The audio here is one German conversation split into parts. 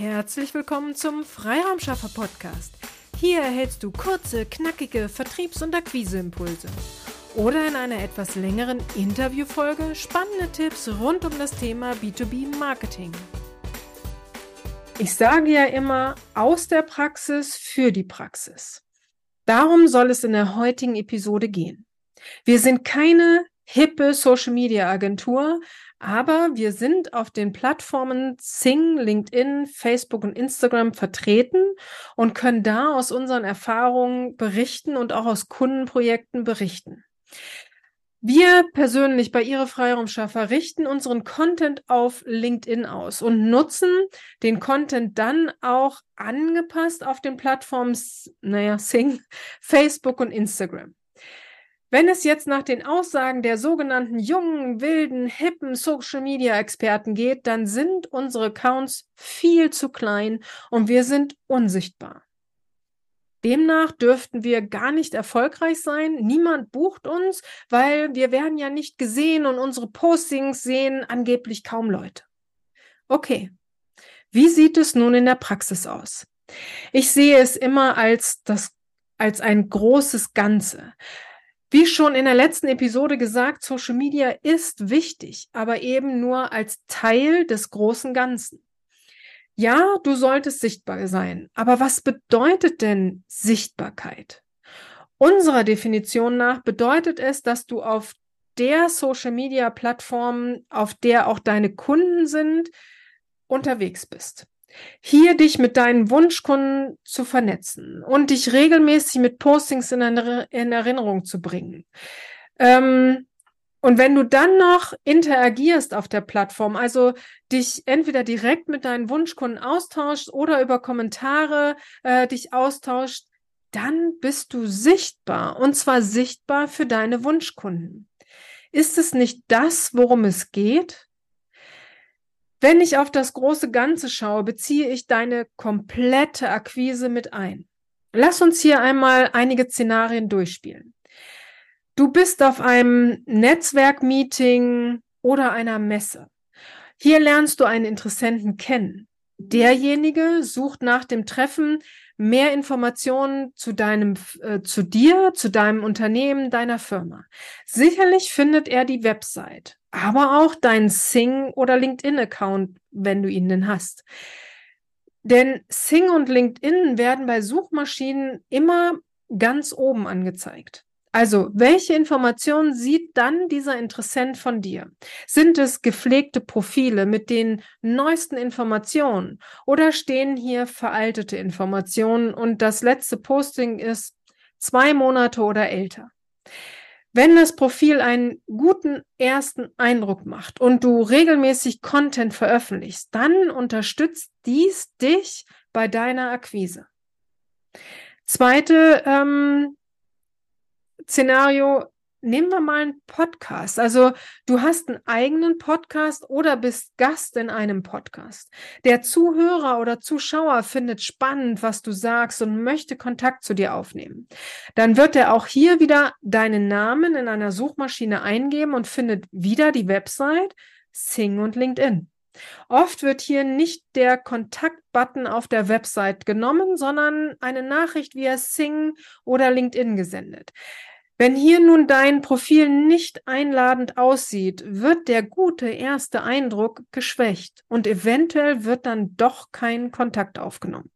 Herzlich willkommen zum Freiraumschaffer Podcast. Hier erhältst du kurze, knackige Vertriebs- und Akquiseimpulse. Oder in einer etwas längeren Interviewfolge spannende Tipps rund um das Thema B2B Marketing. Ich sage ja immer aus der Praxis für die Praxis. Darum soll es in der heutigen Episode gehen. Wir sind keine hippe Social Media Agentur, aber wir sind auf den Plattformen Sing, LinkedIn, Facebook und Instagram vertreten und können da aus unseren Erfahrungen berichten und auch aus Kundenprojekten berichten. Wir persönlich bei Ihre Freiraumschaffer richten unseren Content auf LinkedIn aus und nutzen den Content dann auch angepasst auf den Plattformen, naja, Sing, Facebook und Instagram. Wenn es jetzt nach den Aussagen der sogenannten jungen, wilden, hippen Social-Media-Experten geht, dann sind unsere Accounts viel zu klein und wir sind unsichtbar. Demnach dürften wir gar nicht erfolgreich sein. Niemand bucht uns, weil wir werden ja nicht gesehen und unsere Postings sehen angeblich kaum Leute. Okay. Wie sieht es nun in der Praxis aus? Ich sehe es immer als das, als ein großes Ganze. Wie schon in der letzten Episode gesagt, Social Media ist wichtig, aber eben nur als Teil des großen Ganzen. Ja, du solltest sichtbar sein, aber was bedeutet denn Sichtbarkeit? Unserer Definition nach bedeutet es, dass du auf der Social Media Plattform, auf der auch deine Kunden sind, unterwegs bist. Hier dich mit deinen Wunschkunden zu vernetzen und dich regelmäßig mit Postings in, in Erinnerung zu bringen. Ähm, und wenn du dann noch interagierst auf der Plattform, also dich entweder direkt mit deinen Wunschkunden austauschst oder über Kommentare äh, dich austauscht, dann bist du sichtbar und zwar sichtbar für deine Wunschkunden. Ist es nicht das, worum es geht? Wenn ich auf das große Ganze schaue, beziehe ich deine komplette Akquise mit ein. Lass uns hier einmal einige Szenarien durchspielen. Du bist auf einem Netzwerkmeeting oder einer Messe. Hier lernst du einen Interessenten kennen. Derjenige sucht nach dem Treffen mehr Informationen zu deinem, äh, zu dir, zu deinem Unternehmen, deiner Firma. Sicherlich findet er die Website aber auch deinen Sing- oder LinkedIn-Account, wenn du ihn denn hast. Denn Sing und LinkedIn werden bei Suchmaschinen immer ganz oben angezeigt. Also, welche Informationen sieht dann dieser Interessent von dir? Sind es gepflegte Profile mit den neuesten Informationen oder stehen hier veraltete Informationen und das letzte Posting ist zwei Monate oder älter? Wenn das Profil einen guten ersten Eindruck macht und du regelmäßig Content veröffentlichst, dann unterstützt dies dich bei deiner Akquise. Zweite ähm, Szenario, nehmen wir mal einen Podcast. Also du hast einen eigenen Podcast oder bist Gast in einem Podcast. Der Zuhörer oder Zuschauer findet spannend, was du sagst und möchte Kontakt zu dir aufnehmen. Dann wird er auch hier wieder deinen Namen in einer Suchmaschine eingeben und findet wieder die Website, Sing und LinkedIn. Oft wird hier nicht der Kontaktbutton auf der Website genommen, sondern eine Nachricht via Sing oder LinkedIn gesendet. Wenn hier nun dein Profil nicht einladend aussieht, wird der gute erste Eindruck geschwächt und eventuell wird dann doch kein Kontakt aufgenommen.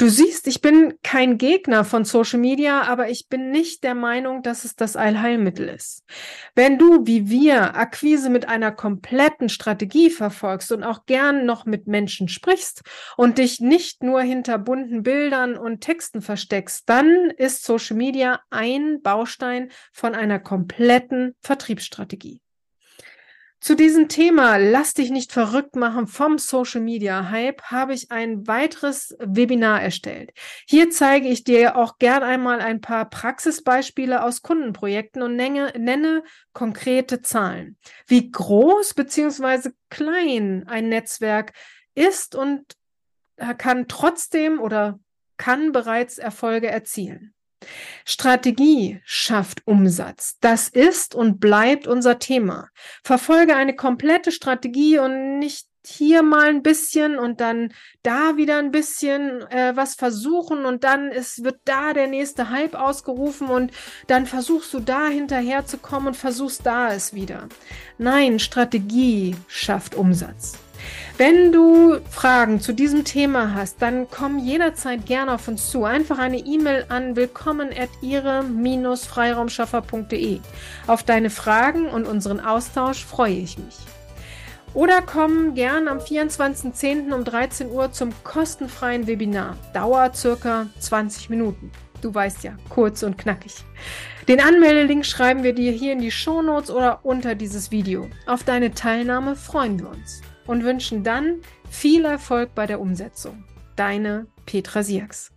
Du siehst, ich bin kein Gegner von Social Media, aber ich bin nicht der Meinung, dass es das Allheilmittel ist. Wenn du, wie wir, Akquise mit einer kompletten Strategie verfolgst und auch gern noch mit Menschen sprichst und dich nicht nur hinter bunten Bildern und Texten versteckst, dann ist Social Media ein Baustein von einer kompletten Vertriebsstrategie. Zu diesem Thema Lass dich nicht verrückt machen vom Social Media Hype habe ich ein weiteres Webinar erstellt. Hier zeige ich dir auch gern einmal ein paar Praxisbeispiele aus Kundenprojekten und nenne, nenne konkrete Zahlen. Wie groß beziehungsweise klein ein Netzwerk ist und kann trotzdem oder kann bereits Erfolge erzielen. Strategie schafft Umsatz. Das ist und bleibt unser Thema. Verfolge eine komplette Strategie und nicht hier mal ein bisschen und dann da wieder ein bisschen äh, was versuchen und dann ist, wird da der nächste Hype ausgerufen und dann versuchst du da hinterher zu kommen und versuchst da es wieder. Nein, Strategie schafft Umsatz. Wenn du Fragen zu diesem Thema hast, dann komm jederzeit gerne auf uns zu. Einfach eine E-Mail an willkommen at ihre-freiraumschaffer.de. Auf deine Fragen und unseren Austausch freue ich mich. Oder komm gern am 24.10. um 13 Uhr zum kostenfreien Webinar. Dauert circa 20 Minuten. Du weißt ja, kurz und knackig. Den Anmeldelink schreiben wir dir hier in die Shownotes oder unter dieses Video. Auf deine Teilnahme freuen wir uns und wünschen dann viel Erfolg bei der Umsetzung. Deine Petra Siaks.